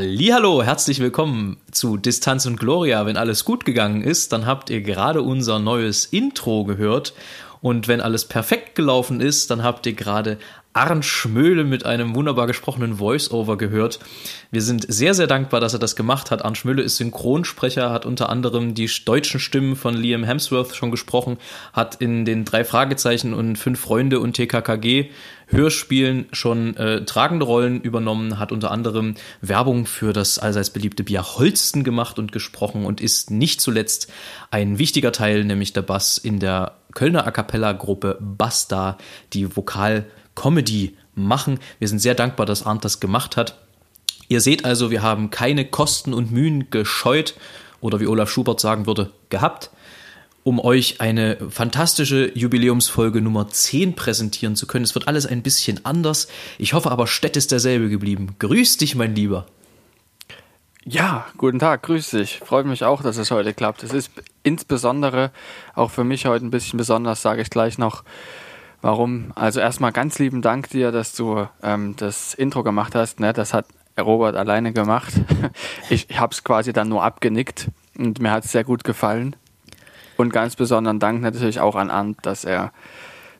Hallo, herzlich willkommen zu Distanz und Gloria. Wenn alles gut gegangen ist, dann habt ihr gerade unser neues Intro gehört. Und wenn alles perfekt gelaufen ist, dann habt ihr gerade Arndt Schmöhle mit einem wunderbar gesprochenen Voice-Over gehört. Wir sind sehr, sehr dankbar, dass er das gemacht hat. Arndt Schmöhle ist Synchronsprecher, hat unter anderem die deutschen Stimmen von Liam Hemsworth schon gesprochen, hat in den drei Fragezeichen und fünf Freunde und TKKG Hörspielen schon äh, tragende Rollen übernommen, hat unter anderem Werbung für das allseits beliebte Bier Holsten gemacht und gesprochen und ist nicht zuletzt ein wichtiger Teil, nämlich der Bass in der Kölner A Cappella Gruppe Basta, die Vokal Comedy machen. Wir sind sehr dankbar, dass Arndt das gemacht hat. Ihr seht also, wir haben keine Kosten und Mühen gescheut oder wie Olaf Schubert sagen würde, gehabt, um euch eine fantastische Jubiläumsfolge Nummer 10 präsentieren zu können. Es wird alles ein bisschen anders. Ich hoffe aber, Stett ist derselbe geblieben. Grüß dich, mein Lieber. Ja, guten Tag, grüß dich. Freut mich auch, dass es heute klappt. Es ist insbesondere auch für mich heute ein bisschen besonders, sage ich gleich noch, Warum? Also erstmal ganz lieben Dank dir, dass du ähm, das Intro gemacht hast. Ne? Das hat Robert alleine gemacht. Ich, ich habe es quasi dann nur abgenickt und mir hat es sehr gut gefallen. Und ganz besonderen Dank natürlich auch an Arndt, dass er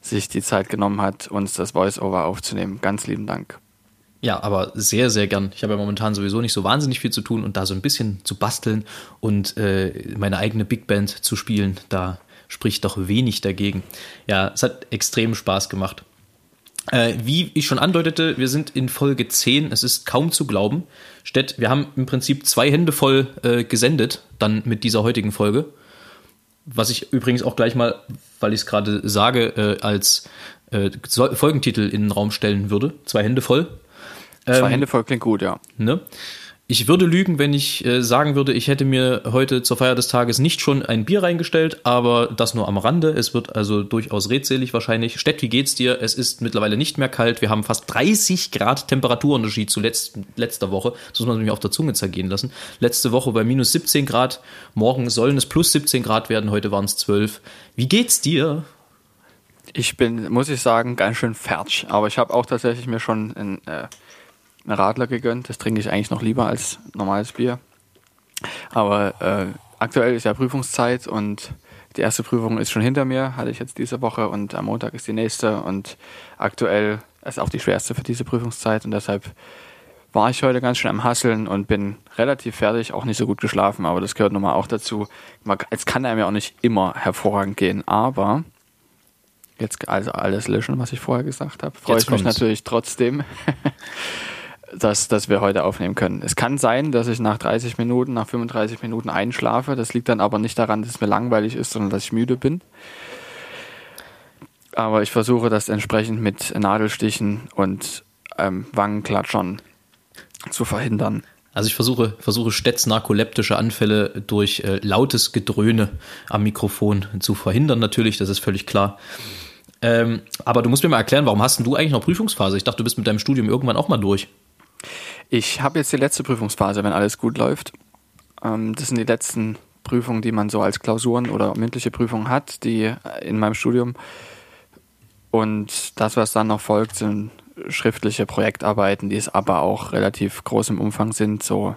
sich die Zeit genommen hat, uns das Voice-Over aufzunehmen. Ganz lieben Dank. Ja, aber sehr, sehr gern. Ich habe ja momentan sowieso nicht so wahnsinnig viel zu tun und da so ein bisschen zu basteln und äh, meine eigene Big Band zu spielen, da spricht doch wenig dagegen. Ja, es hat extrem Spaß gemacht. Äh, wie ich schon andeutete, wir sind in Folge 10. Es ist kaum zu glauben. Stett, wir haben im Prinzip zwei Hände voll äh, gesendet, dann mit dieser heutigen Folge. Was ich übrigens auch gleich mal, weil ich es gerade sage, äh, als äh, Folgentitel in den Raum stellen würde. Zwei Hände voll. Zwei ähm, Hände voll klingt gut, ja. Ne? Ich würde lügen, wenn ich äh, sagen würde, ich hätte mir heute zur Feier des Tages nicht schon ein Bier reingestellt, aber das nur am Rande. Es wird also durchaus redselig wahrscheinlich. Stett, wie geht's dir? Es ist mittlerweile nicht mehr kalt. Wir haben fast 30 Grad Temperaturunterschied zu letzt, letzter Woche. Das muss man nämlich auf der Zunge zergehen lassen. Letzte Woche bei minus 17 Grad. Morgen sollen es plus 17 Grad werden. Heute waren es 12. Wie geht's dir? Ich bin, muss ich sagen, ganz schön fertig. Aber ich habe auch tatsächlich mir schon ein äh, einen Radler gegönnt. Das trinke ich eigentlich noch lieber als normales Bier. Aber äh, aktuell ist ja Prüfungszeit und die erste Prüfung ist schon hinter mir, hatte ich jetzt diese Woche und am Montag ist die nächste und aktuell ist auch die schwerste für diese Prüfungszeit und deshalb war ich heute ganz schön am Hasseln und bin relativ fertig, auch nicht so gut geschlafen, aber das gehört nun mal auch dazu. Es kann einem ja auch nicht immer hervorragend gehen, aber jetzt also alles löschen, was ich vorher gesagt habe, freue ich mich natürlich trotzdem. dass, dass wir heute aufnehmen können. Es kann sein, dass ich nach 30 Minuten, nach 35 Minuten einschlafe. Das liegt dann aber nicht daran, dass es mir langweilig ist, sondern dass ich müde bin. Aber ich versuche das entsprechend mit Nadelstichen und ähm, Wangenklatschern zu verhindern. Also ich versuche, versuche Stetts narkoleptische Anfälle durch äh, lautes Gedröhne am Mikrofon zu verhindern, natürlich, das ist völlig klar. Ähm, aber du musst mir mal erklären, warum hast du eigentlich noch Prüfungsphase? Ich dachte, du bist mit deinem Studium irgendwann auch mal durch. Ich habe jetzt die letzte Prüfungsphase, wenn alles gut läuft. Ähm, das sind die letzten Prüfungen, die man so als Klausuren oder mündliche Prüfungen hat, die in meinem Studium. Und das, was dann noch folgt, sind schriftliche Projektarbeiten, die es aber auch relativ groß im Umfang sind, so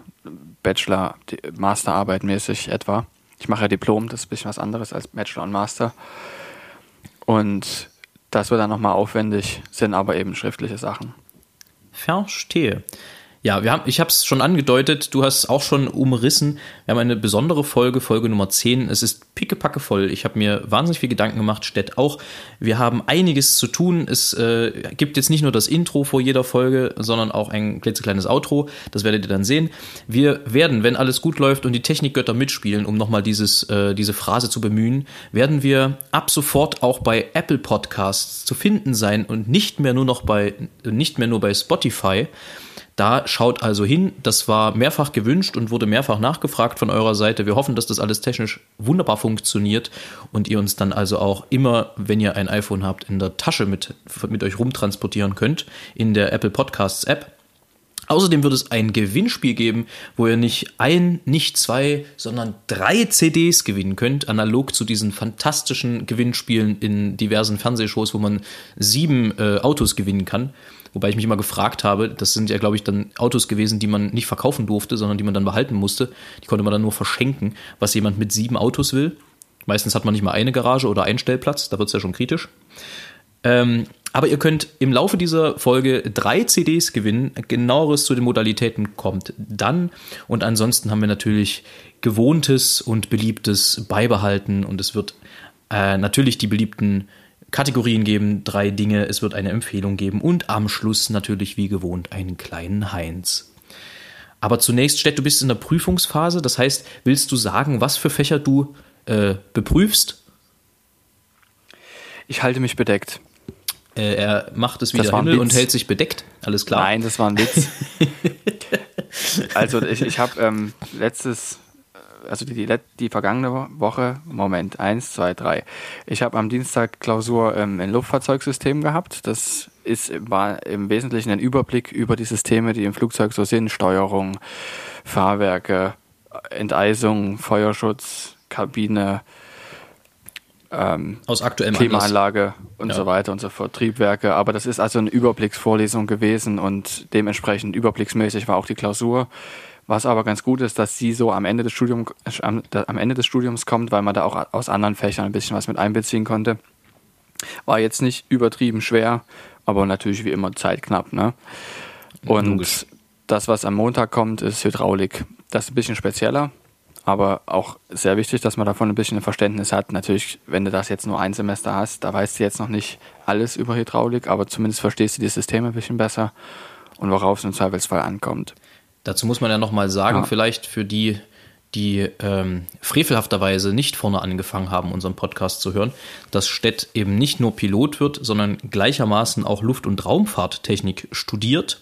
Bachelor, Masterarbeit mäßig etwa. Ich mache ja Diplom, das ist ein bisschen was anderes als Bachelor und Master. Und das wird dann nochmal aufwendig, sind aber eben schriftliche Sachen. Verstehe. Ja, wir haben, ich habe es schon angedeutet, du hast auch schon umrissen. Wir haben eine besondere Folge, Folge Nummer 10. Es ist pickepacke voll. Ich habe mir wahnsinnig viel Gedanken gemacht, Stett auch. Wir haben einiges zu tun. Es äh, gibt jetzt nicht nur das Intro vor jeder Folge, sondern auch ein klitzekleines Outro. Das werdet ihr dann sehen. Wir werden, wenn alles gut läuft und die Technikgötter mitspielen, um nochmal dieses, äh, diese Phrase zu bemühen, werden wir ab sofort auch bei Apple Podcasts zu finden sein und nicht mehr nur noch bei, nicht mehr nur bei Spotify. Da schaut also hin. Das war mehrfach gewünscht und wurde mehrfach nachgefragt von eurer Seite. Wir hoffen, dass das alles technisch wunderbar funktioniert und ihr uns dann also auch immer, wenn ihr ein iPhone habt, in der Tasche mit, mit euch rumtransportieren könnt in der Apple Podcasts App. Außerdem wird es ein Gewinnspiel geben, wo ihr nicht ein, nicht zwei, sondern drei CDs gewinnen könnt, analog zu diesen fantastischen Gewinnspielen in diversen Fernsehshows, wo man sieben äh, Autos gewinnen kann. Wobei ich mich immer gefragt habe, das sind ja, glaube ich, dann Autos gewesen, die man nicht verkaufen durfte, sondern die man dann behalten musste. Die konnte man dann nur verschenken, was jemand mit sieben Autos will. Meistens hat man nicht mal eine Garage oder einen Stellplatz, da wird es ja schon kritisch. Ähm, aber ihr könnt im Laufe dieser Folge drei CDs gewinnen. Genaueres zu den Modalitäten kommt dann. Und ansonsten haben wir natürlich Gewohntes und Beliebtes beibehalten. Und es wird äh, natürlich die beliebten Kategorien geben, drei Dinge. Es wird eine Empfehlung geben. Und am Schluss natürlich wie gewohnt einen kleinen Heinz. Aber zunächst, Stett, du bist in der Prüfungsphase. Das heißt, willst du sagen, was für Fächer du äh, beprüfst? Ich halte mich bedeckt. Äh, er macht es wieder Himmel und hält sich bedeckt. Alles klar. Nein, das war ein Witz. also ich, ich habe ähm, letztes, also die, die, die, vergangene Woche, Moment, eins, zwei, drei. Ich habe am Dienstag Klausur ähm, in Luftfahrzeugsystem gehabt. Das ist, war im Wesentlichen ein Überblick über die Systeme, die im Flugzeug so sind. Steuerung, Fahrwerke, Enteisung, Feuerschutz, Kabine, ähm, aus aktuellem Klimaanlage Anlass. und ja. so weiter und so fort, Triebwerke. Aber das ist also eine Überblicksvorlesung gewesen und dementsprechend überblicksmäßig war auch die Klausur. Was aber ganz gut ist, dass sie so am Ende des Studiums, am, am Ende des Studiums kommt, weil man da auch aus anderen Fächern ein bisschen was mit einbeziehen konnte. War jetzt nicht übertrieben schwer, aber natürlich wie immer zeitknapp. Ne? Und Logisch. das, was am Montag kommt, ist Hydraulik. Das ist ein bisschen spezieller aber auch sehr wichtig, dass man davon ein bisschen ein Verständnis hat. Natürlich, wenn du das jetzt nur ein Semester hast, da weißt du jetzt noch nicht alles über Hydraulik, aber zumindest verstehst du die Systeme ein bisschen besser und worauf es im Zweifelsfall ankommt. Dazu muss man ja nochmal sagen, ja. vielleicht für die, die ähm, frevelhafterweise nicht vorne angefangen haben, unseren Podcast zu hören, dass Stett eben nicht nur Pilot wird, sondern gleichermaßen auch Luft- und Raumfahrttechnik studiert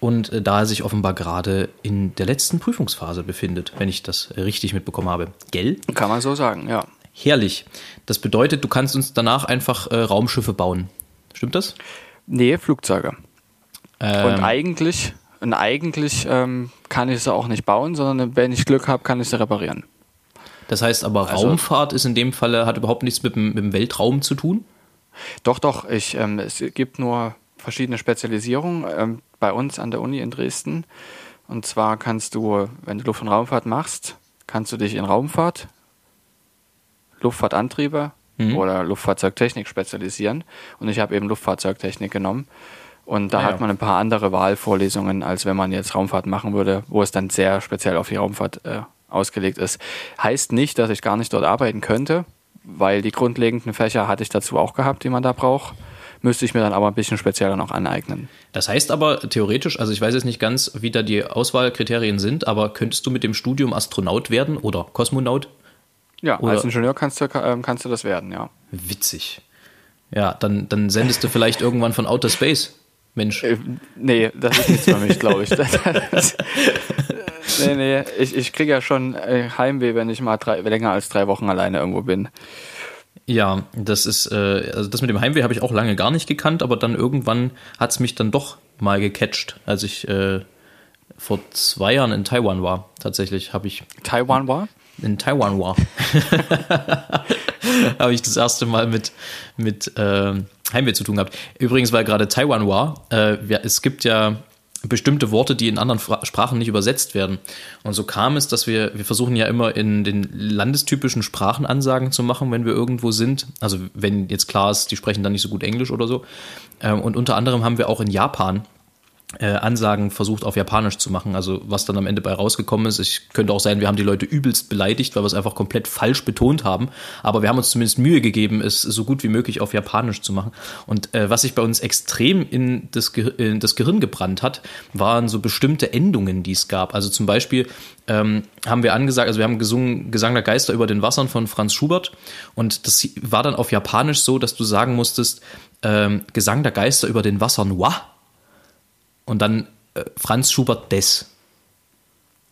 und äh, da er sich offenbar gerade in der letzten Prüfungsphase befindet, wenn ich das richtig mitbekommen habe. Gell? Kann man so sagen, ja. Herrlich. Das bedeutet, du kannst uns danach einfach äh, Raumschiffe bauen. Stimmt das? Nee, Flugzeuge. Ähm, und eigentlich, und eigentlich ähm, kann ich sie auch nicht bauen, sondern wenn ich Glück habe, kann ich sie reparieren. Das heißt aber, also, Raumfahrt ist in dem Falle, hat überhaupt nichts mit dem, mit dem Weltraum zu tun? Doch, doch. Ich, ähm, es gibt nur verschiedene Spezialisierungen. Ähm, bei uns an der Uni in Dresden. Und zwar kannst du, wenn du Luft- und Raumfahrt machst, kannst du dich in Raumfahrt, Luftfahrtantriebe mhm. oder Luftfahrzeugtechnik spezialisieren. Und ich habe eben Luftfahrzeugtechnik genommen. Und da ja. hat man ein paar andere Wahlvorlesungen, als wenn man jetzt Raumfahrt machen würde, wo es dann sehr speziell auf die Raumfahrt äh, ausgelegt ist. Heißt nicht, dass ich gar nicht dort arbeiten könnte, weil die grundlegenden Fächer hatte ich dazu auch gehabt, die man da braucht müsste ich mir dann aber ein bisschen spezieller noch aneignen. Das heißt aber theoretisch, also ich weiß jetzt nicht ganz, wie da die Auswahlkriterien sind, aber könntest du mit dem Studium Astronaut werden oder Kosmonaut? Ja, oder? als Ingenieur kannst du, ähm, kannst du das werden, ja. Witzig. Ja, dann, dann sendest du vielleicht irgendwann von Outer Space. Mensch. Äh, nee, das ist nichts für mich, glaube ich. nee, nee, ich, ich kriege ja schon äh, Heimweh, wenn ich mal drei, länger als drei Wochen alleine irgendwo bin. Ja, das ist, äh, also das mit dem Heimweh habe ich auch lange gar nicht gekannt, aber dann irgendwann hat es mich dann doch mal gecatcht, als ich äh, vor zwei Jahren in Taiwan war. Tatsächlich habe ich. Taiwan war? In Taiwan war. habe ich das erste Mal mit, mit äh, Heimweh zu tun gehabt. Übrigens, weil gerade Taiwan war, äh, es gibt ja bestimmte Worte, die in anderen Sprachen nicht übersetzt werden. Und so kam es, dass wir, wir versuchen ja immer in den landestypischen Sprachen Ansagen zu machen, wenn wir irgendwo sind. Also wenn jetzt klar ist, die sprechen dann nicht so gut Englisch oder so. Ähm, und unter anderem haben wir auch in Japan äh, Ansagen versucht auf Japanisch zu machen. Also was dann am Ende bei rausgekommen ist. Ich könnte auch sein, wir haben die Leute übelst beleidigt, weil wir es einfach komplett falsch betont haben. Aber wir haben uns zumindest Mühe gegeben, es so gut wie möglich auf Japanisch zu machen. Und äh, was sich bei uns extrem in das, in das Gehirn gebrannt hat, waren so bestimmte Endungen, die es gab. Also zum Beispiel ähm, haben wir angesagt, also wir haben gesungen Gesang der Geister über den Wassern von Franz Schubert. Und das war dann auf Japanisch so, dass du sagen musstest, ähm, Gesang der Geister über den Wassern wa und dann äh, Franz Schubert des.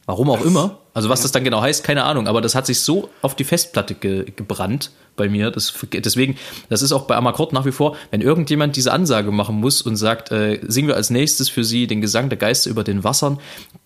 Warum auch immer. Also was das dann genau heißt, keine Ahnung. Aber das hat sich so auf die Festplatte ge gebrannt bei mir. Das, deswegen, das ist auch bei Amakord nach wie vor, wenn irgendjemand diese Ansage machen muss und sagt, äh, singen wir als nächstes für sie den Gesang der Geister über den Wassern,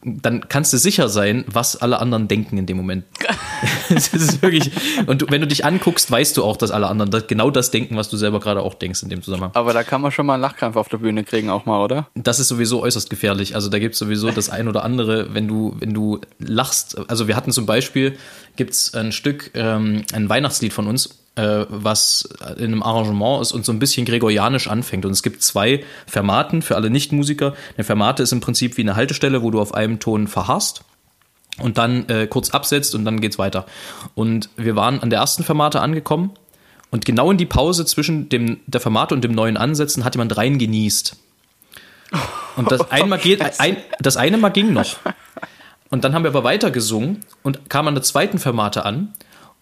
dann kannst du sicher sein, was alle anderen denken in dem Moment. das ist wirklich, und du, wenn du dich anguckst, weißt du auch, dass alle anderen das, genau das denken, was du selber gerade auch denkst in dem Zusammenhang. Aber da kann man schon mal einen Lachkrampf auf der Bühne kriegen, auch mal, oder? Das ist sowieso äußerst gefährlich. Also da gibt es sowieso das ein oder andere, wenn du, wenn du lachst. Also wir hatten zum Beispiel, gibt es ein Stück, ähm, ein Weihnachtslied von uns, was in einem Arrangement ist und so ein bisschen gregorianisch anfängt. Und es gibt zwei Fermaten für alle Nichtmusiker. Eine Fermate ist im Prinzip wie eine Haltestelle, wo du auf einem Ton verharrst und dann äh, kurz absetzt und dann geht's weiter. Und wir waren an der ersten Fermate angekommen und genau in die Pause zwischen dem, der Fermate und dem neuen Ansetzen hat jemand rein genießt. Und das, einmal geht, ein, das eine Mal ging noch. Und dann haben wir aber weiter gesungen und kamen an der zweiten Fermate an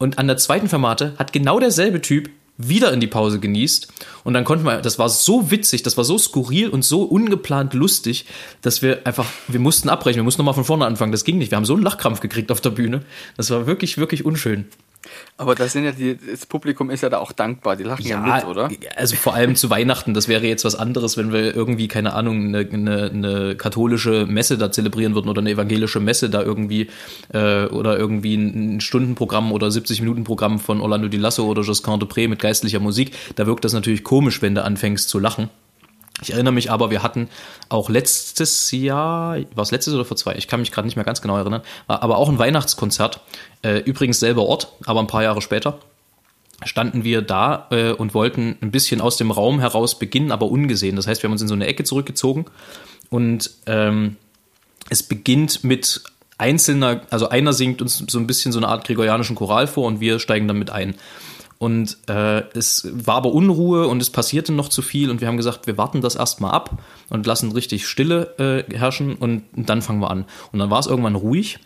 und an der zweiten Fermate hat genau derselbe Typ wieder in die Pause genießt. Und dann konnten wir, das war so witzig, das war so skurril und so ungeplant lustig, dass wir einfach, wir mussten abbrechen, wir mussten nochmal von vorne anfangen. Das ging nicht. Wir haben so einen Lachkrampf gekriegt auf der Bühne. Das war wirklich, wirklich unschön. Aber das sind ja die, das Publikum ist ja da auch dankbar, die lachen ja, ja mit, oder? Also vor allem zu Weihnachten, das wäre jetzt was anderes, wenn wir irgendwie, keine Ahnung, eine, eine, eine katholische Messe da zelebrieren würden oder eine evangelische Messe da irgendwie äh, oder irgendwie ein Stundenprogramm oder 70-Minuten-Programm von Orlando Di Lasso oder Josquin de Pré mit geistlicher Musik. Da wirkt das natürlich komisch, wenn du anfängst zu lachen. Ich erinnere mich aber, wir hatten auch letztes Jahr, war es letztes oder vor zwei? Ich kann mich gerade nicht mehr ganz genau erinnern, aber auch ein Weihnachtskonzert. Äh, übrigens selber Ort, aber ein paar Jahre später standen wir da äh, und wollten ein bisschen aus dem Raum heraus beginnen, aber ungesehen. Das heißt, wir haben uns in so eine Ecke zurückgezogen und ähm, es beginnt mit einzelner, also einer singt uns so ein bisschen so eine Art gregorianischen Choral vor und wir steigen dann mit ein. Und äh, es war aber Unruhe und es passierte noch zu viel und wir haben gesagt, wir warten das erstmal ab und lassen richtig Stille äh, herrschen und dann fangen wir an. Und dann war es irgendwann ruhig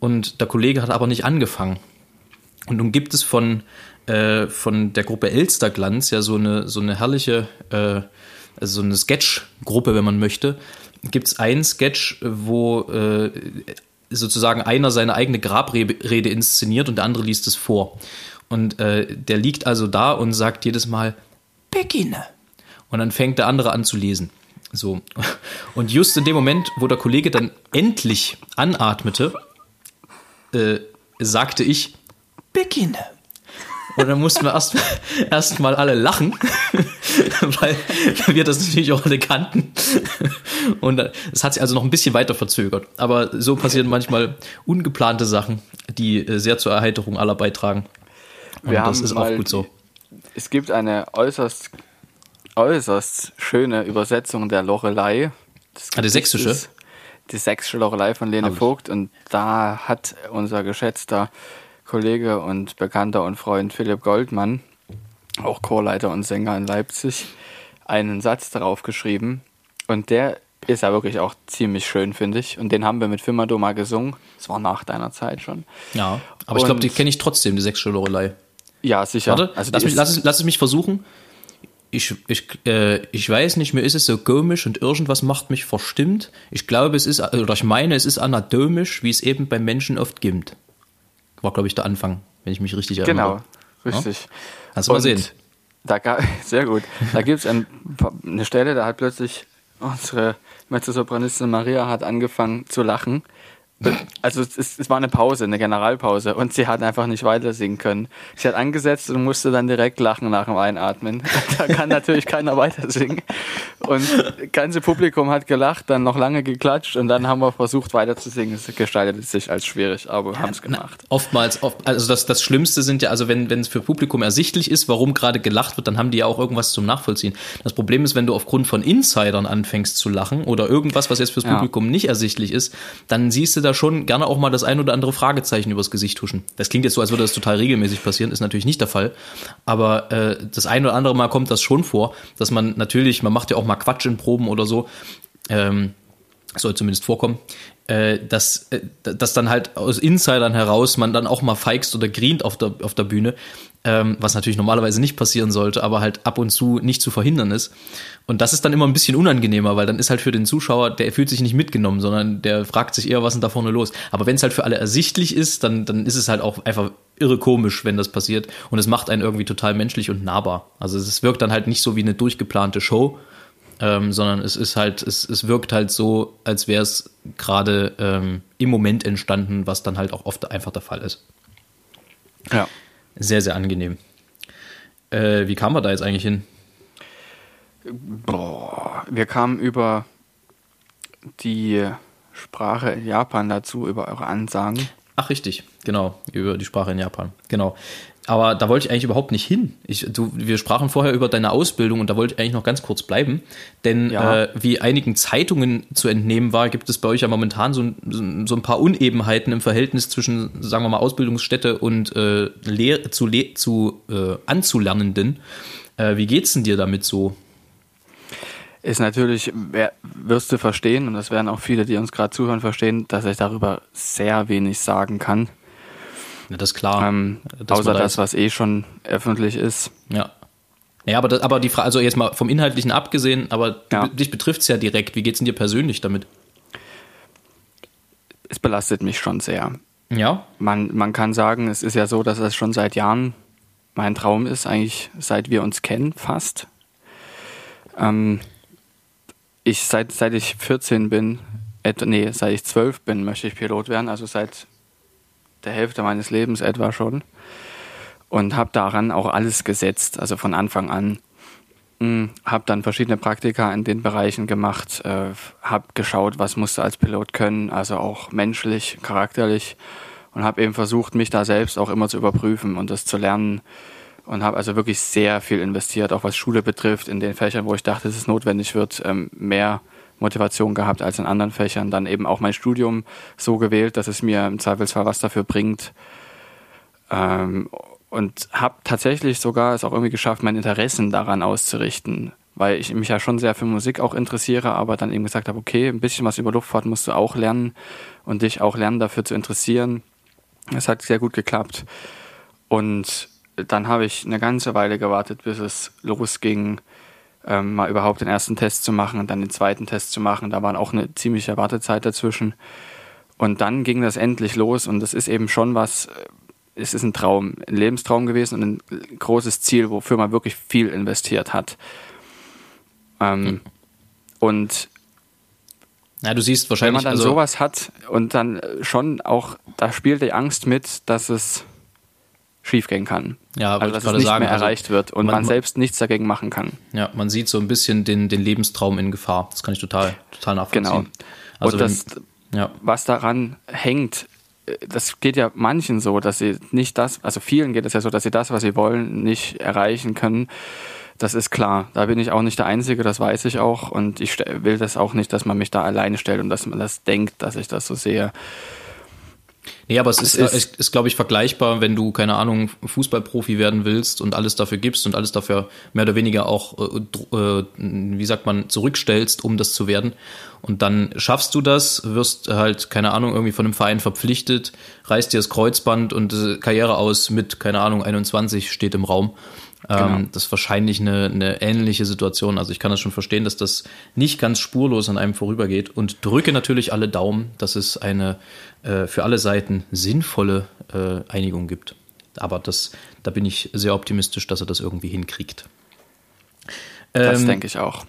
und der Kollege hat aber nicht angefangen. Und nun gibt es von, äh, von der Gruppe Elsterglanz ja so eine, so eine herrliche, äh, also so eine Sketch-Gruppe, wenn man möchte. Gibt es einen Sketch, wo äh, sozusagen einer seine eigene Grabrede inszeniert und der andere liest es vor. Und äh, der liegt also da und sagt jedes Mal, beginne. Und dann fängt der andere an zu lesen. So. Und just in dem Moment, wo der Kollege dann endlich anatmete, äh, sagte ich, beginne. Und dann mussten wir erst, erst alle lachen, weil wir das natürlich auch alle kannten. Und es hat sich also noch ein bisschen weiter verzögert. Aber so passieren manchmal ungeplante Sachen, die äh, sehr zur Erheiterung aller beitragen. Wir das ist auch gut so. Es gibt eine äußerst, äußerst schöne Übersetzung der Lorelei. Ah, die sächsische? Die sächsische Lorelei von Lene Vogt. Und da hat unser geschätzter Kollege und Bekannter und Freund Philipp Goldmann, auch Chorleiter und Sänger in Leipzig, einen Satz darauf geschrieben. Und der ist ja wirklich auch ziemlich schön, finde ich. Und den haben wir mit Firmado mal gesungen. Das war nach deiner Zeit schon. Ja, aber und ich glaube, die kenne ich trotzdem, die sächsische Lorelei. Ja, sicher. Warte, also lass, mich, lass, es, lass es mich versuchen. Ich, ich, äh, ich weiß nicht, mir ist es so komisch und irgendwas macht mich verstimmt. Ich glaube, es ist, oder ich meine, es ist anatomisch, wie es eben beim Menschen oft gibt. War, glaube ich, der Anfang, wenn ich mich richtig erinnere. Genau, richtig. Ja? Du mal sehen. Da, sehr gut. Da gibt es ein, eine Stelle, da hat plötzlich unsere Mezzosopranistin Maria hat angefangen zu lachen also es, es, war eine Pause, eine Generalpause und sie hat einfach nicht weiter singen können. Sie hat angesetzt und musste dann direkt lachen nach dem Einatmen. Da kann natürlich keiner weiter singen. Und das ganze Publikum hat gelacht, dann noch lange geklatscht und dann haben wir versucht weiter zu singen. Es gestaltet sich als schwierig, aber wir haben es gemacht. Oftmals, oft, also das, das Schlimmste sind ja, also wenn wenn es für Publikum ersichtlich ist, warum gerade gelacht wird, dann haben die ja auch irgendwas zum Nachvollziehen. Das Problem ist, wenn du aufgrund von Insidern anfängst zu lachen oder irgendwas, was jetzt fürs Publikum ja. nicht ersichtlich ist, dann siehst du da schon gerne auch mal das ein oder andere Fragezeichen übers Gesicht huschen. Das klingt jetzt so, als würde das total regelmäßig passieren, ist natürlich nicht der Fall. Aber äh, das ein oder andere Mal kommt das schon vor, dass man natürlich, man macht ja auch mal Quatsch in Proben oder so, ähm, soll zumindest vorkommen, äh, dass, äh, dass dann halt aus Insidern heraus man dann auch mal feigst oder grient auf der, auf der Bühne. Ähm, was natürlich normalerweise nicht passieren sollte, aber halt ab und zu nicht zu verhindern ist. Und das ist dann immer ein bisschen unangenehmer, weil dann ist halt für den Zuschauer, der fühlt sich nicht mitgenommen, sondern der fragt sich eher, was ist denn da vorne los. Aber wenn es halt für alle ersichtlich ist, dann, dann ist es halt auch einfach irre komisch, wenn das passiert. Und es macht einen irgendwie total menschlich und nahbar. Also es wirkt dann halt nicht so wie eine durchgeplante Show, ähm, sondern es ist halt, es, es wirkt halt so, als wäre es gerade ähm, im Moment entstanden, was dann halt auch oft einfach der Fall ist. Ja. Sehr, sehr angenehm. Äh, wie kam man da jetzt eigentlich hin? Boah, wir kamen über die Sprache in Japan dazu, über eure Ansagen. Ach, richtig, genau, über die Sprache in Japan. Genau. Aber da wollte ich eigentlich überhaupt nicht hin. Ich, du, wir sprachen vorher über deine Ausbildung und da wollte ich eigentlich noch ganz kurz bleiben. Denn Ja. äh, wie einigen Zeitungen zu entnehmen war, gibt es bei euch ja momentan so, ein- so ein paar Unebenheiten im Verhältnis zwischen, sagen wir mal, Ausbildungsstätte und äh, Lehr zu, Le zu äh, Anzulernenden. Äh, wie geht's denn dir damit so? Ist natürlich, wer- wirst du verstehen, und das werden auch viele, die uns gerade zuhören, verstehen, dass ich darüber sehr wenig sagen kann. Ja, das ist klar. Ähm, außer da das, was eh schon öffentlich ist. Ja. Ja, aber, das, aber die Frage, also jetzt mal vom Inhaltlichen abgesehen, aber Ja. dich betrifft es ja direkt. Wie geht's denn dir persönlich damit? Es belastet mich schon sehr. Ja, Man, man kann sagen, es ist ja so, dass es schon seit Jahren mein Traum ist, eigentlich seit wir uns kennen, fast. Ähm, ich, seit, seit ich 14 bin, et, nee, seit ich 12 bin, möchte ich Pilot werden, also seit der Hälfte meines Lebens etwa schon. Und habe daran auch alles gesetzt, also von Anfang an. Habe dann verschiedene Praktika in den Bereichen gemacht, äh, habe geschaut, was musst du als Pilot können, also auch menschlich, charakterlich und habe eben versucht, mich da selbst auch immer zu überprüfen und das zu lernen und habe also wirklich sehr viel investiert, auch was Schule betrifft, in den Fächern, wo ich dachte, dass es notwendig wird, ähm, mehr Motivation gehabt als in anderen Fächern. Dann eben auch mein Studium so gewählt, dass es mir im Zweifelsfall was dafür bringt. Ähm, und habe tatsächlich sogar es auch irgendwie geschafft, mein Interessen daran auszurichten, weil ich mich ja schon sehr für Musik auch interessiere, aber dann eben gesagt habe, okay, ein bisschen was über Luftfahrt musst du auch lernen und dich auch lernen dafür zu interessieren. Es hat sehr gut geklappt. Und dann habe ich eine ganze Weile gewartet, bis es losging, ähm, mal überhaupt den ersten Test zu machen und dann den zweiten Test zu machen. Da war auch eine ziemliche Wartezeit dazwischen. Und dann ging das endlich los und das ist eben schon was, äh, es ist ein Traum, ein Lebenstraum gewesen und ein großes Ziel, wofür man wirklich viel investiert hat. Ähm, Und ja, du siehst wenn wahrscheinlich, man dann also, sowas hat und dann schon auch, da spielt die Angst mit, dass es schiefgehen kann. Ja, wollte also dass es nicht sagen, mehr also erreicht wird und man- man, selbst nichts dagegen machen kann. ja, man sieht so ein bisschen den, den Lebenstraum in Gefahr. Das kann ich total, total nachvollziehen. Genau. Also und das, wenn, ja, was daran hängt, äh, das geht ja manchen so, dass sie nicht das, also vielen geht es ja so, dass sie das, was sie wollen, nicht erreichen können. Das ist klar. Da bin ich auch nicht der Einzige, das weiß ich auch. Und ich will das auch nicht, dass man mich da alleine stellt und dass man das denkt, dass ich das so sehe. Nee, aber es ist, ist- ist, ist glaube ich, vergleichbar, wenn du, keine Ahnung, Fußballprofi werden willst und alles dafür gibst und alles dafür mehr oder weniger auch, äh, äh, wie sagt man, zurückstellst, um das zu werden. Und dann schaffst du das, wirst halt, keine Ahnung, irgendwie von einem Verein verpflichtet, reißt dir das Kreuzband und äh, Karriere aus mit, keine Ahnung, 21 steht im Raum. Genau. Ähm, das ist wahrscheinlich eine, eine ähnliche Situation. Also ich kann das schon verstehen, dass das nicht ganz spurlos an einem vorübergeht und drücke natürlich alle Daumen, dass es eine äh, für alle Seiten sinnvolle äh, Einigung gibt. Aber das, da bin ich sehr optimistisch, dass er das irgendwie hinkriegt. Das Ähm, denke ich auch.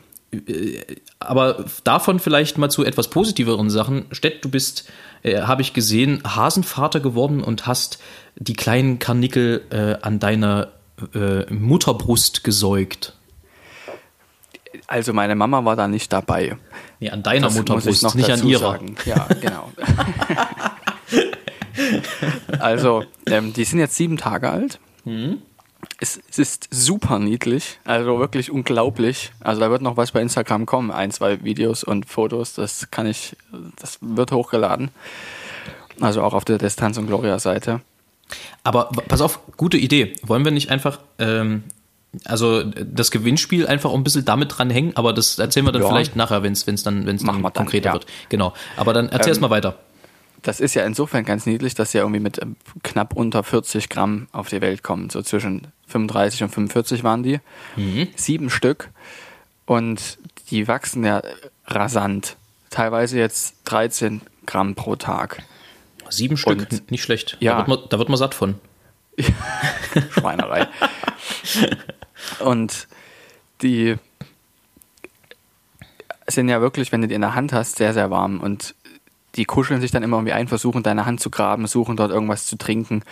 aber davon vielleicht mal zu etwas positiveren Sachen. Stett, du bist, äh, habe ich gesehen, Hasenvater geworden und hast die kleinen Karnickel äh, an deiner äh, Mutterbrust gesäugt. Also meine Mama war da nicht dabei. Nee, an deiner Das muss ich Mutterbrust, noch nicht an ihrer. Sagen. Ja, genau. also, ähm, die sind jetzt sieben Tage alt. Mhm. Es, es ist super niedlich, also wirklich unglaublich. Also da wird noch was bei Instagram kommen, ein, zwei Videos und Fotos, das kann ich, das wird hochgeladen. Also auch auf der Distanz und Gloria Seite. Aber pass auf, gute Idee. Wollen wir nicht einfach, ähm, also das Gewinnspiel einfach ein bisschen damit dran hängen, aber das erzählen wir dann Ja. vielleicht nachher, wenn es dann, wenn's Machen dann wir dann, konkreter ja. wird. Genau. Aber dann erzähl Ähm, erst mal weiter. das ist ja insofern ganz niedlich, dass sie ja irgendwie mit ähm, knapp unter 40 Gramm auf die Welt kommen. So zwischen 35 und 45 waren die. Sieben Stück. Und die wachsen ja rasant. Teilweise jetzt 13 Gramm pro Tag. Sieben Stück, Und- nicht schlecht. Ja. Da, wird man, da wird man satt von. Schweinerei. Und die sind ja wirklich, wenn du die in der Hand hast, sehr, sehr warm. Und die kuscheln sich dann immer irgendwie ein, versuchen deine Hand zu graben, suchen dort irgendwas zu trinken.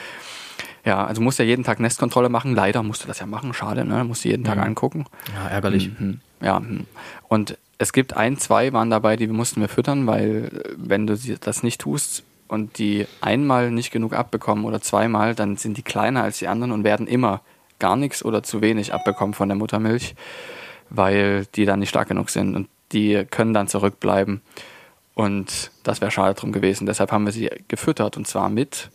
Ja, also musst ja jeden Tag Nestkontrolle machen. Leider musst du das ja machen, schade, ne? Musst du jeden Tag angucken. Ja, ärgerlich. Mhm. Ja, hm. und es gibt ein, zwei waren dabei, die mussten wir füttern, weil äh, wenn du das nicht tust und die einmal nicht genug abbekommen oder zweimal, dann sind die kleiner als die anderen und werden immer gar nichts oder zu wenig abbekommen von der Muttermilch, weil die dann nicht stark genug sind und die können dann zurückbleiben. Und das wäre schade drum gewesen. Deshalb haben wir sie gefüttert und zwar mit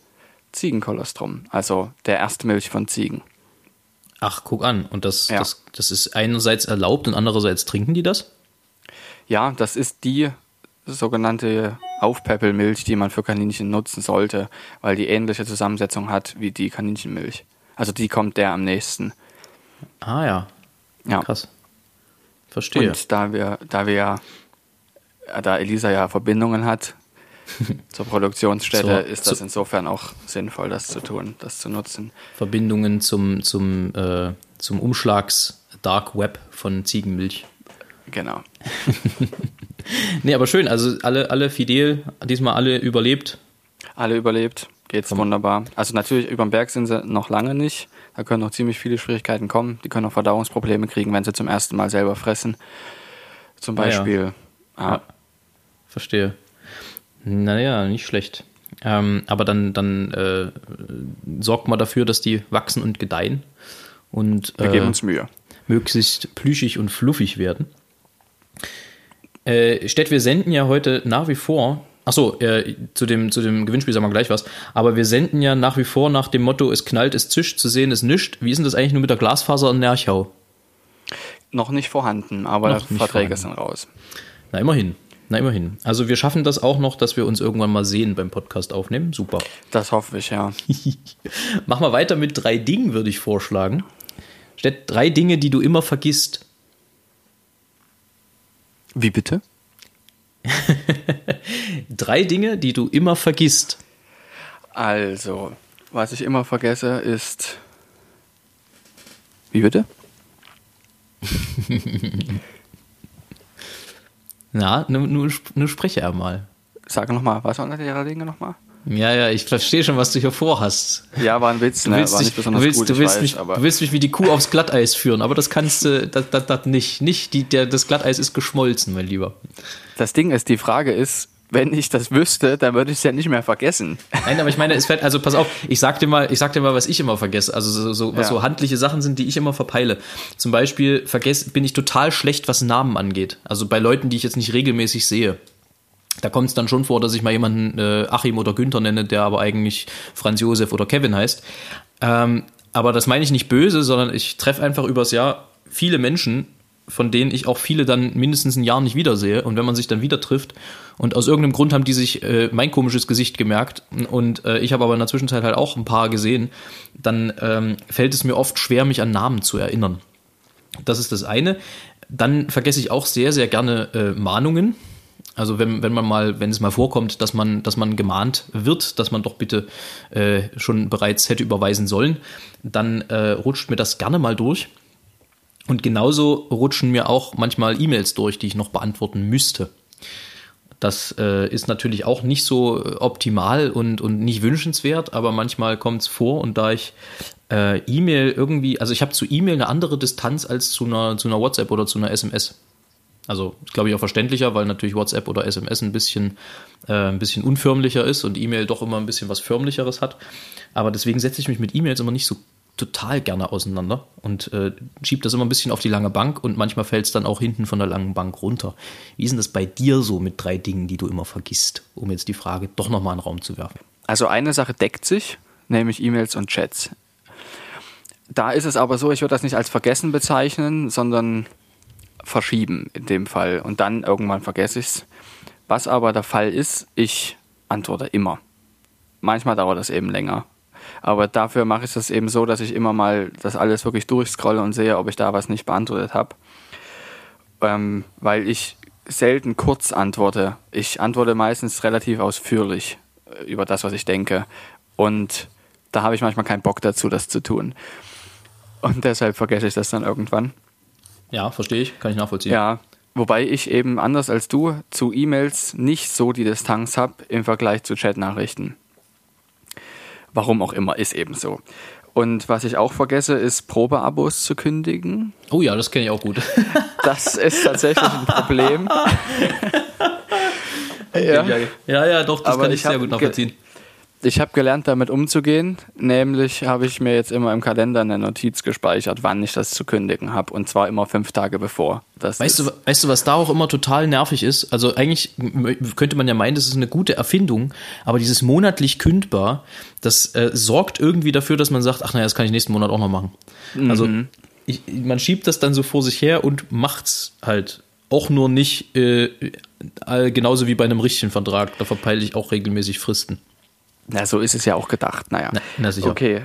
Ziegenkolostrum, also der Erstmilch von Ziegen. Ach, guck an. Und das, Ja. das, das ist einerseits erlaubt und andererseits trinken die das? Ja, das ist die sogenannte Aufpäppelmilch, die man für Kaninchen nutzen sollte, weil die ähnliche Zusammensetzung hat wie die Kaninchenmilch. Also die kommt der am nächsten. Ah ja, Ja. krass. Verstehe. Und da wir, da wir ja, da Elisa ja Verbindungen hat zur Produktionsstätte, Zur- ist das insofern auch sinnvoll, das zu tun, das zu nutzen. Verbindungen zum, zum, äh, zum Umschlags Dark Web von Ziegenmilch. Genau. Nee, aber schön. Also alle, alle fidel, diesmal alle überlebt. Alle überlebt, geht's wunderbar. Also natürlich über den Berg sind sie noch lange nicht. Da können noch ziemlich viele Schwierigkeiten kommen. Die können auch Verdauungsprobleme kriegen, wenn sie zum ersten Mal selber fressen. Zum Ah, ja. Beispiel. ah, Ja. Verstehe. Naja, nicht schlecht. Ähm, aber dann, dann äh, sorgt man dafür, dass die wachsen und gedeihen und wir äh, geben uns Mühe. möglichst plüschig und fluffig werden. Äh, Stett, wir senden ja heute nach wie vor. Achso, äh, zu, dem, zu dem Gewinnspiel sagen wir gleich was. Aber wir senden ja nach wie vor nach dem Motto: Es knallt, es zischt, zu sehen ist nischt. Wie ist denn das eigentlich nur mit der Glasfaser in Nerchau? Noch nicht vorhanden, aber Noch Verträge vorhanden. sind raus. Na, immerhin. Na, immerhin. Also, wir schaffen das auch noch, dass wir uns irgendwann mal sehen beim Podcast aufnehmen. Super. Das hoffe ich, ja. Mach mal weiter mit drei Dingen, würde ich vorschlagen. Stett, drei Dinge, die du immer vergisst. Wie bitte? Drei Dinge, die du immer vergisst. Also, was ich immer vergesse, ist. Wie bitte? Na, nur, nur, nur spreche er mal. Sag nochmal, was waren die Dinge nochmal? Ja, ja, ich verstehe schon, was du hier vorhast. Ja, war ein Witz, Du ne? willst, war dich, nicht du, besonders willst, gut, du, willst weiß, mich, aber du willst mich wie die Kuh aufs Glatteis führen, aber das kannst du, das, das, das nicht. Nicht, die, der, das Glatteis ist geschmolzen, mein Lieber. das Ding ist, die Frage ist, wenn ich das wüsste, dann würde ich es ja nicht mehr vergessen. Nein, aber ich meine, es fällt, also pass auf, ich sag dir mal, ich sag dir mal, was ich immer vergesse. Also so, so, was Ja. so handliche Sachen sind, die ich immer verpeile. Zum Beispiel vergesse, bin ich total schlecht, was Namen angeht. Also bei Leuten, die ich jetzt nicht regelmäßig sehe. Da kommt es dann schon vor, dass ich mal jemanden äh, Achim oder Günther nenne, der aber eigentlich Franz Josef oder Kevin heißt. Ähm, aber das meine ich nicht böse, sondern ich treffe einfach übers Jahr viele Menschen, von denen ich auch viele dann mindestens ein Jahr nicht wiedersehe. Und wenn man sich dann wieder trifft und aus irgendeinem Grund haben die sich äh, mein komisches Gesicht gemerkt und äh, ich habe aber in der Zwischenzeit halt auch ein paar gesehen, dann ähm, fällt es mir oft schwer, mich an Namen zu erinnern. Das ist das eine. Dann vergesse ich auch sehr, sehr gerne äh, Mahnungen. Also wenn, wenn man mal, wenn es mal vorkommt, dass man, dass man gemahnt wird, dass man doch bitte äh, schon bereits hätte überweisen sollen, dann äh, rutscht mir das gerne mal durch. Und genauso rutschen mir auch manchmal E-Mails durch, die ich noch beantworten müsste. Das äh, ist natürlich auch nicht so optimal und, und nicht wünschenswert, aber manchmal kommt es vor und da ich äh, E-Mail irgendwie, also ich habe zu E-Mail eine andere Distanz als zu einer, zu einer WhatsApp oder zu einer SMS. Also ist, glaube ich, auch verständlicher, weil natürlich WhatsApp oder SMS ein bisschen, äh, ein bisschen unförmlicher ist und E-Mail doch immer ein bisschen was Förmlicheres hat. Aber deswegen setze ich mich mit E-Mails immer nicht so total gerne auseinander und äh, schiebe das immer ein bisschen auf die lange Bank und manchmal fällt es dann auch hinten von der langen Bank runter. Wie ist denn das bei dir so mit drei Dingen, die du immer vergisst, um jetzt die Frage doch nochmal in den Raum zu werfen? Also eine Sache deckt sich, nämlich E-Mails und Chats. Da ist es aber so, ich würde das nicht als vergessen bezeichnen, sondern verschieben in dem Fall. Und dann irgendwann vergesse ich es. Was aber der Fall ist, ich antworte immer. Manchmal dauert das eben länger. Aber dafür mache ich das eben so, dass ich immer mal das alles wirklich durchscrolle und sehe, ob ich da was nicht beantwortet habe. Ähm, weil ich selten kurz antworte. Ich antworte meistens relativ ausführlich äh, über das, was ich denke. Und da habe ich manchmal keinen Bock dazu, das zu tun. Und deshalb vergesse ich das dann irgendwann. Ja, verstehe ich, kann ich nachvollziehen. Ja, wobei ich eben anders als du zu E-Mails nicht so die Distanz habe im Vergleich zu Chatnachrichten. Warum auch immer, ist eben so. Und was ich auch vergesse, ist Probeabos zu kündigen. Oh ja, das kenne ich auch gut. Das ist tatsächlich ein Problem. ja. ja, ja, doch, das Aber kann ich, ich sehr gut nachvollziehen. Ich habe gelernt, damit umzugehen. Nämlich habe ich mir jetzt immer im Kalender eine Notiz gespeichert, wann ich das zu kündigen habe. Und zwar immer fünf Tage bevor. Das Weißt ist, du, weißt du, was da auch immer total nervig ist? Also eigentlich könnte man ja meinen, das ist eine gute Erfindung, aber dieses monatlich kündbar, das äh, sorgt irgendwie dafür, dass man sagt, ach naja, das kann ich nächsten Monat auch noch machen. Also ich, man schiebt das dann so vor sich her und macht's halt. Auch nur nicht äh, genauso wie bei einem richtigen Vertrag. Da verpeile ich auch regelmäßig Fristen. Na, so ist es ja auch gedacht. Naja. Na, na sicher. Okay.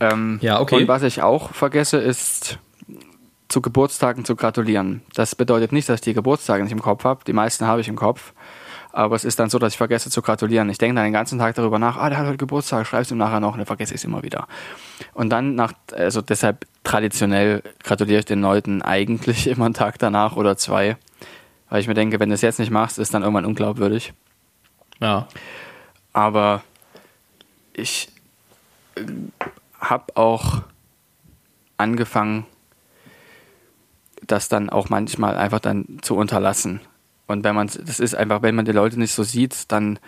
Ähm, Ja, okay. Und was ich auch vergesse, ist zu Geburtstagen zu gratulieren. Das bedeutet nicht, dass ich die Geburtstage nicht im Kopf habe. Die meisten habe ich im Kopf. Aber es ist dann so, dass ich vergesse zu gratulieren. Ich denke dann den ganzen Tag darüber nach, ah, der hat heute Geburtstag, schreibst ihm nachher noch und dann vergesse ich es immer wieder. Und dann nach, also deshalb traditionell gratuliere ich den Leuten eigentlich immer einen Tag danach oder zwei. Weil ich mir denke, wenn du es jetzt nicht machst, ist dann irgendwann unglaubwürdig. Ja. Aber ich habe auch angefangen, das dann auch manchmal einfach dann zu unterlassen. Und wenn man, das ist einfach, wenn man die Leute nicht so sieht, dann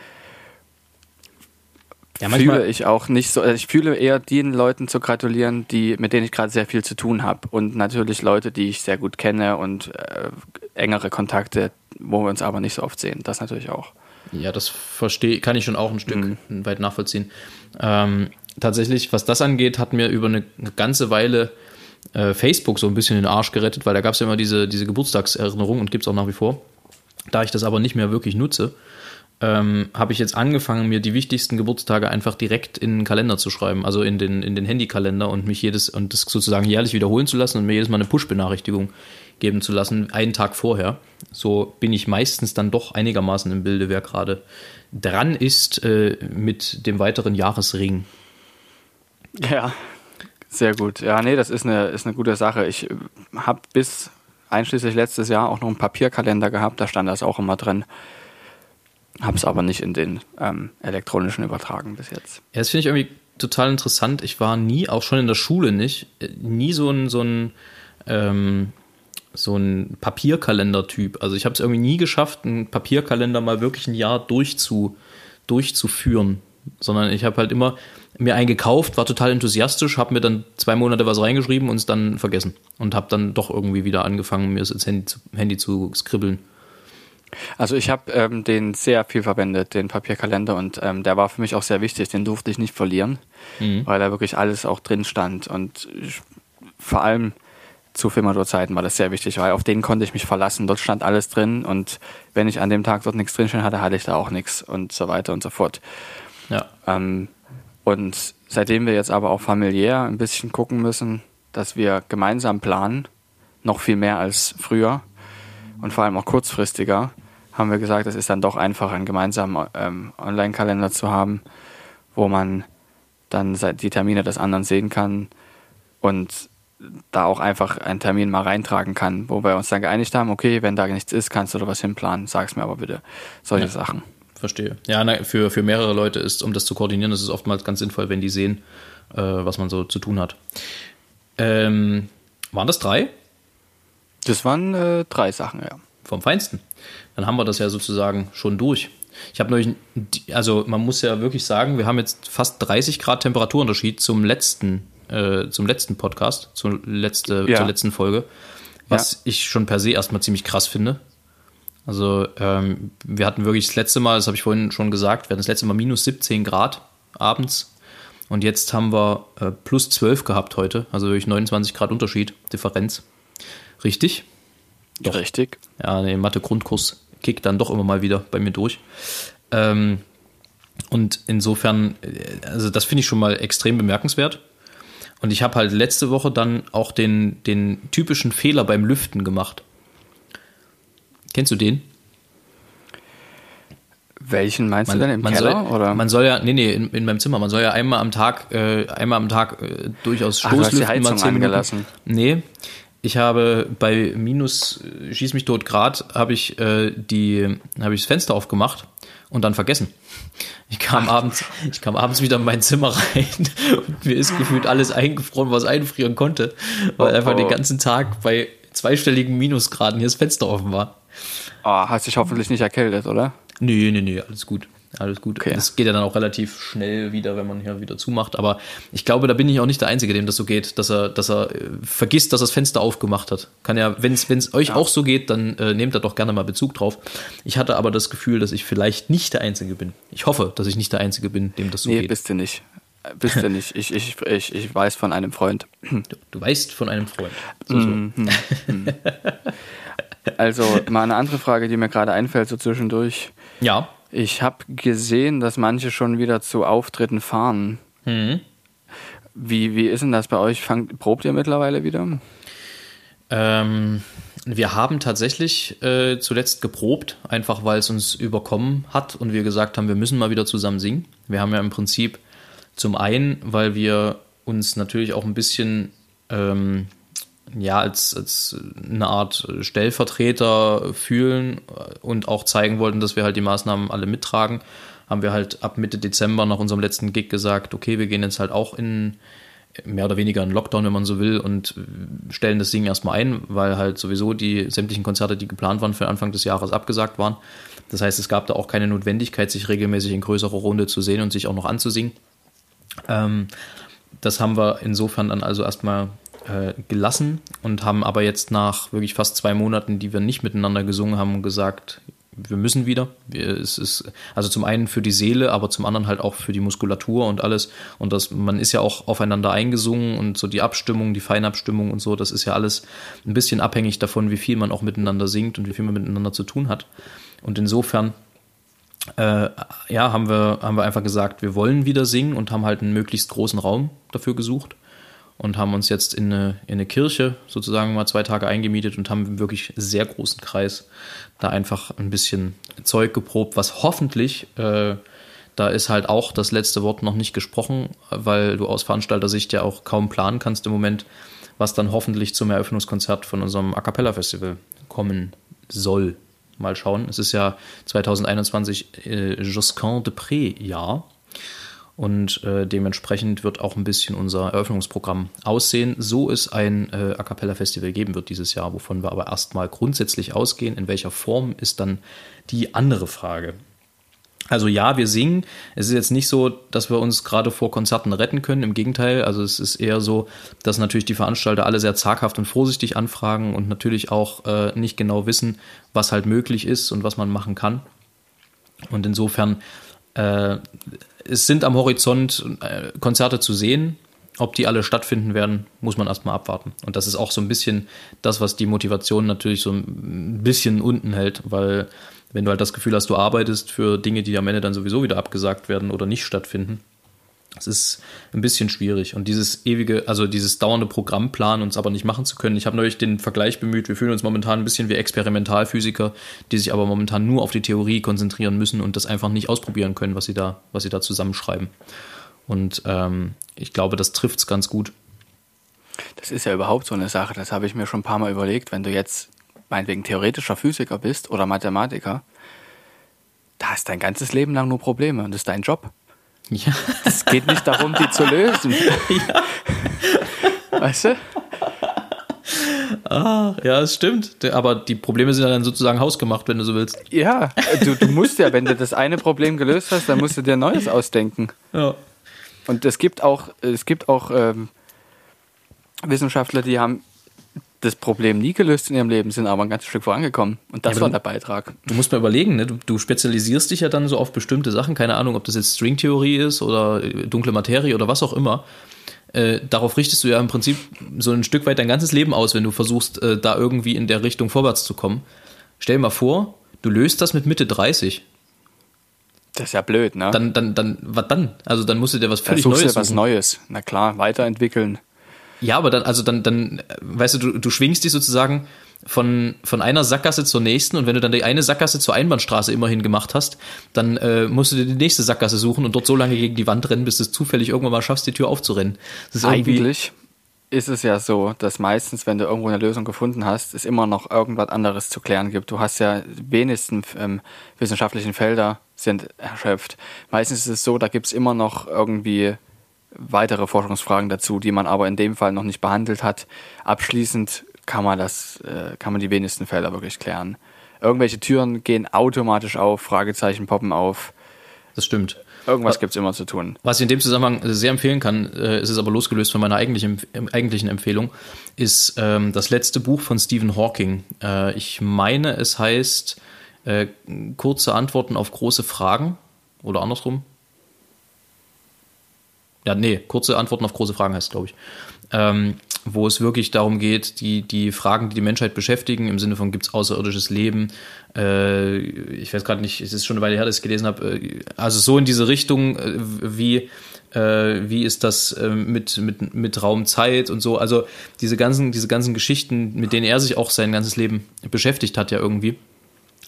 Ja, fühle ich auch nicht so, ich fühle eher den Leuten zu gratulieren, die, mit denen ich gerade sehr viel zu tun habe. Und natürlich Leute, die ich sehr gut kenne und äh, engere Kontakte, wo wir uns aber nicht so oft sehen. Das natürlich auch. Ja, das verstehe, kann ich schon auch ein Stück weit nachvollziehen. Ähm, tatsächlich, was das angeht, hat mir über eine, eine ganze Weile äh, Facebook so ein bisschen den Arsch gerettet, weil da gab es ja immer diese, diese Geburtstagserinnerung und gibt es auch nach wie vor. Da ich das aber nicht mehr wirklich nutze, ähm, habe ich jetzt angefangen, mir die wichtigsten Geburtstage einfach direkt in den Kalender zu schreiben, also in den, in den Handykalender und mich jedes und das sozusagen jährlich wiederholen zu lassen und mir jedes Mal eine Push-Benachrichtigung geben zu lassen, einen Tag vorher. So bin ich meistens dann doch einigermaßen im Bilde, wer gerade dran ist äh, mit dem weiteren Jahresring. Ja, sehr gut. Ja, nee, das ist eine, ist eine gute Sache. Ich habe bis einschließlich letztes Jahr auch noch einen Papierkalender gehabt, da stand das auch immer drin. Habe es aber nicht in den ähm, elektronischen übertragen bis jetzt. Ja, das finde ich irgendwie total interessant. Ich war nie, auch schon in der Schule nicht, äh, nie so ein, so ein, ähm, so ein Papierkalender-Typ. Also ich habe es irgendwie nie geschafft, einen Papierkalender mal wirklich ein Jahr durchzu, durchzuführen. Sondern ich habe halt immer mir einen gekauft, war total enthusiastisch, habe mir dann zwei Monate was reingeschrieben und es dann vergessen. Und habe dann doch irgendwie wieder angefangen, mir es ins Handy zu, Handy zu skribbeln. Also ich habe ähm, den sehr viel verwendet, den Papierkalender, und ähm, der war für mich auch sehr wichtig. Den durfte ich nicht verlieren, weil da wirklich alles auch drin stand. Und ich, vor allem zu Filmador-Zeiten war das sehr wichtig, weil auf den konnte ich mich verlassen. Dort stand alles drin und wenn ich an dem Tag dort nichts drinstehen hatte, hatte ich da auch nichts und so weiter und so fort. Ja. Ähm, und seitdem wir jetzt aber auch familiär ein bisschen gucken müssen, dass wir gemeinsam planen, noch viel mehr als früher und vor allem auch kurzfristiger, haben wir gesagt, es ist dann doch einfacher, einen gemeinsamen ähm, Online-Kalender zu haben, wo man dann die Termine des anderen sehen kann und da auch einfach einen Termin mal reintragen kann, wo wir uns dann geeinigt haben, okay, wenn da nichts ist, kannst du da was hinplanen, sag's mir aber bitte. Solche Ja. Sachen. Verstehe. Ja, na, für, für mehrere Leute ist, um das zu koordinieren, ist es oftmals ganz sinnvoll, wenn die sehen, äh, was man so zu tun hat. Ähm, waren das drei? Das waren äh, drei Sachen, ja. Vom Feinsten. Dann haben wir das ja sozusagen schon durch. Ich habe neulich, also man muss ja wirklich sagen, wir haben jetzt fast 30 Grad Temperaturunterschied zum letzten, äh, zum letzten Podcast, zur, letzte, Ja. zur letzten Folge, was ich schon per se erstmal ziemlich krass finde. Also ähm, wir hatten wirklich das letzte Mal, das habe ich vorhin schon gesagt, wir hatten das letzte Mal minus 17 Grad abends und jetzt haben wir äh, plus 12 gehabt heute, also wirklich 29 Grad Unterschied, Differenz. Richtig? Doch. Richtig. Ja, der Mathe-Grundkurs kickt dann doch immer mal wieder bei mir durch. Ähm, Und insofern, äh, also das finde ich schon mal extrem bemerkenswert. Und ich habe halt letzte Woche dann auch den, den typischen Fehler beim Lüften gemacht. Kennst du den? Welchen meinst Man, du denn im man Keller? soll, oder? Man soll ja, nee, nee, in, in meinem Zimmer, man soll ja einmal am Tag, äh, einmal am Tag äh, durchaus Ach, du hast die Stoßlüften mal Heizung 10 Minuten. angelassen. Nee, ich habe bei minus äh, schieß mich tot Grad habe ich äh, die habe ich das Fenster aufgemacht und dann vergessen. Ich kam abends, ich kam abends wieder in mein Zimmer rein und mir ist gefühlt alles eingefroren, was einfrieren konnte, weil Oh, einfach oh. den ganzen Tag bei zweistelligen Minusgraden hier das Fenster offen war. Oh, hast dich hoffentlich nicht erkältet, oder? Nee, nee, nee, alles gut. Alles gut. Okay. Das geht ja dann auch relativ schnell wieder, wenn man hier wieder zumacht. Aber ich glaube, da bin ich auch nicht der Einzige, dem das so geht, dass er, dass er äh, vergisst, dass er das Fenster aufgemacht hat. Kann ja, wenn es euch auch so geht, dann äh, nehmt da doch gerne mal Bezug drauf. Ich hatte aber das Gefühl, dass ich vielleicht nicht der Einzige bin. Ich hoffe, dass ich nicht der Einzige bin, dem das so nee, geht. bist du nicht. Äh, Bist du nicht. Ich, ich, ich, ich weiß von einem Freund. Du, du weißt von einem Freund. So, so. Mhm. Also mal eine andere Frage, die mir gerade einfällt, so zwischendurch. Ja. Ich habe gesehen, dass manche schon wieder zu Auftritten fahren. Mhm. Wie, wie ist denn das bei euch? Fangt, probt ihr mittlerweile wieder? Ähm, wir haben tatsächlich äh, zuletzt geprobt, einfach weil es uns überkommen hat und wir gesagt haben, wir müssen mal wieder zusammen singen. Wir haben ja im Prinzip zum einen, weil wir uns natürlich auch ein bisschen ähm, ja als, als eine Art Stellvertreter fühlen und auch zeigen wollten, dass wir halt die Maßnahmen alle mittragen, haben wir halt ab Mitte Dezember nach unserem letzten Gig gesagt, okay, wir gehen jetzt halt auch in mehr oder weniger einen Lockdown, wenn man so will, und stellen das Ding erstmal ein, weil halt sowieso die sämtlichen Konzerte, die geplant waren für Anfang des Jahres, abgesagt waren. Das heißt, es gab da auch keine Notwendigkeit, sich regelmäßig in größerer Runde zu sehen und sich auch noch anzusingen. Ähm, das haben wir insofern dann also erstmal äh, gelassen und haben aber jetzt nach wirklich fast zwei Monaten, die wir nicht miteinander gesungen haben, gesagt, wir müssen wieder. Es ist also zum einen für die Seele, aber zum anderen halt auch für die Muskulatur und alles. Und das, man ist ja auch aufeinander eingesungen und so die Abstimmung, die Feinabstimmung und so, das ist ja alles ein bisschen abhängig davon, wie viel man auch miteinander singt und wie viel man miteinander zu tun hat. Und insofern äh, ja, haben wir, haben wir einfach gesagt, wir wollen wieder singen und haben halt einen möglichst großen Raum dafür gesucht und haben uns jetzt in eine, in eine Kirche sozusagen mal zwei Tage eingemietet und haben einen wirklich sehr großen Kreis da einfach ein bisschen Zeug geprobt, was hoffentlich, äh, da ist halt auch das letzte Wort noch nicht gesprochen, weil du aus Veranstalter-Sicht ja auch kaum planen kannst im Moment, was dann hoffentlich zum Eröffnungskonzert von unserem A Cappella Festival kommen soll. Mal schauen. Es ist ja 2021 äh, Josquin de Pré-Jahr. Und äh, dementsprechend wird auch ein bisschen unser Eröffnungsprogramm aussehen, so es ein äh, A Cappella Festival geben wird dieses Jahr, wovon wir aber erstmal grundsätzlich ausgehen. In welcher Form ist dann die andere Frage. Also ja, wir singen. Es ist jetzt nicht so, dass wir uns gerade vor Konzerten retten können. Im Gegenteil, also es ist eher so, dass natürlich die Veranstalter alle sehr zaghaft und vorsichtig anfragen und natürlich auch äh, nicht genau wissen, was halt möglich ist und was man machen kann. Und insofern äh, es sind am Horizont äh, Konzerte zu sehen. Ob die alle stattfinden werden, muss man erstmal abwarten. Und das ist auch so ein bisschen das, was die Motivation natürlich so ein bisschen unten hält, weil wenn du halt das Gefühl hast, du arbeitest für Dinge, die am Ende dann sowieso wieder abgesagt werden oder nicht stattfinden, es ist ein bisschen schwierig. Und dieses ewige, also dieses dauernde Programmplan, uns aber nicht machen zu können. Ich habe neulich den Vergleich bemüht. Wir fühlen uns momentan ein bisschen wie Experimentalphysiker, die sich aber momentan nur auf die Theorie konzentrieren müssen und das einfach nicht ausprobieren können, was sie da, was sie da zusammenschreiben. Und ähm, ich glaube, das trifft es ganz gut. Das ist ja überhaupt so eine Sache, das habe ich mir schon ein paar Mal überlegt, wenn du jetzt meinetwegen theoretischer Physiker bist oder Mathematiker, da hast dein ganzes Leben lang nur Probleme und das ist dein Job. Ja. Es geht nicht darum, die zu lösen. Weißt du? Ah, ja, es stimmt. Aber die Probleme sind ja dann sozusagen hausgemacht, wenn du so willst. Ja, du, du musst ja, wenn du das eine Problem gelöst hast, dann musst du dir ein neues ausdenken. Ja. Und es gibt auch, es gibt auch ähm, Wissenschaftler, die haben das Problem nie gelöst in ihrem Leben, sind aber ein ganzes Stück vorangekommen. Und das Ja, war der Beitrag. Du musst mal überlegen, ne? du, du spezialisierst dich ja dann so auf bestimmte Sachen, keine Ahnung, ob das jetzt Stringtheorie ist oder äh, dunkle Materie oder was auch immer. Äh, darauf richtest du ja im Prinzip so ein Stück weit dein ganzes Leben aus, wenn du versuchst, äh, da irgendwie in der Richtung vorwärts zu kommen. Stell dir mal vor, du löst das mit Mitte 30. Das ist ja blöd, ne? dann, dann, dann, was dann? Also dann musst du dir was völlig suchst du Neues dir was. Neues. Na klar, weiterentwickeln. Ja, aber dann, also dann, dann, weißt du, du, du schwingst dich sozusagen von, von einer Sackgasse zur nächsten und wenn du dann die eine Sackgasse zur Einbahnstraße immerhin gemacht hast, dann äh, musst du dir die nächste Sackgasse suchen und dort so lange gegen die Wand rennen, bis du es zufällig irgendwann mal schaffst, die Tür aufzurennen. Ist Eigentlich ist es ja so, dass meistens, wenn du irgendwo eine Lösung gefunden hast, es immer noch irgendwas anderes zu klären gibt. Du hast ja die wenigsten ähm, wissenschaftlichen Felder sind erschöpft. Meistens ist es so, da gibt es immer noch irgendwie weitere Forschungsfragen dazu, die man aber in dem Fall noch nicht behandelt hat. Abschließend kann man das, äh, kann man die wenigsten Felder wirklich klären. Irgendwelche Türen gehen automatisch auf, Fragezeichen poppen auf. Das stimmt. Irgendwas gibt es immer zu tun. Was ich in dem Zusammenhang sehr empfehlen kann, äh, es ist aber losgelöst von meiner eigentlichen, ähm, eigentlichen Empfehlung, ist ähm, das letzte Buch von Stephen Hawking. Äh, ich meine, es heißt äh, Kurze Antworten auf große Fragen oder andersrum. Ja, nee, kurze Antworten auf große Fragen heißt, glaube ich. Ähm, wo es wirklich darum geht, die, die Fragen, die die Menschheit beschäftigen, im Sinne von gibt es außerirdisches Leben, äh, ich weiß gerade nicht, es ist schon eine Weile her, dass ich es gelesen habe, äh, also so in diese Richtung, äh, wie, äh, wie ist das äh, mit, mit, mit Raumzeit und so, also diese ganzen, diese ganzen Geschichten, mit denen er sich auch sein ganzes Leben beschäftigt hat, ja irgendwie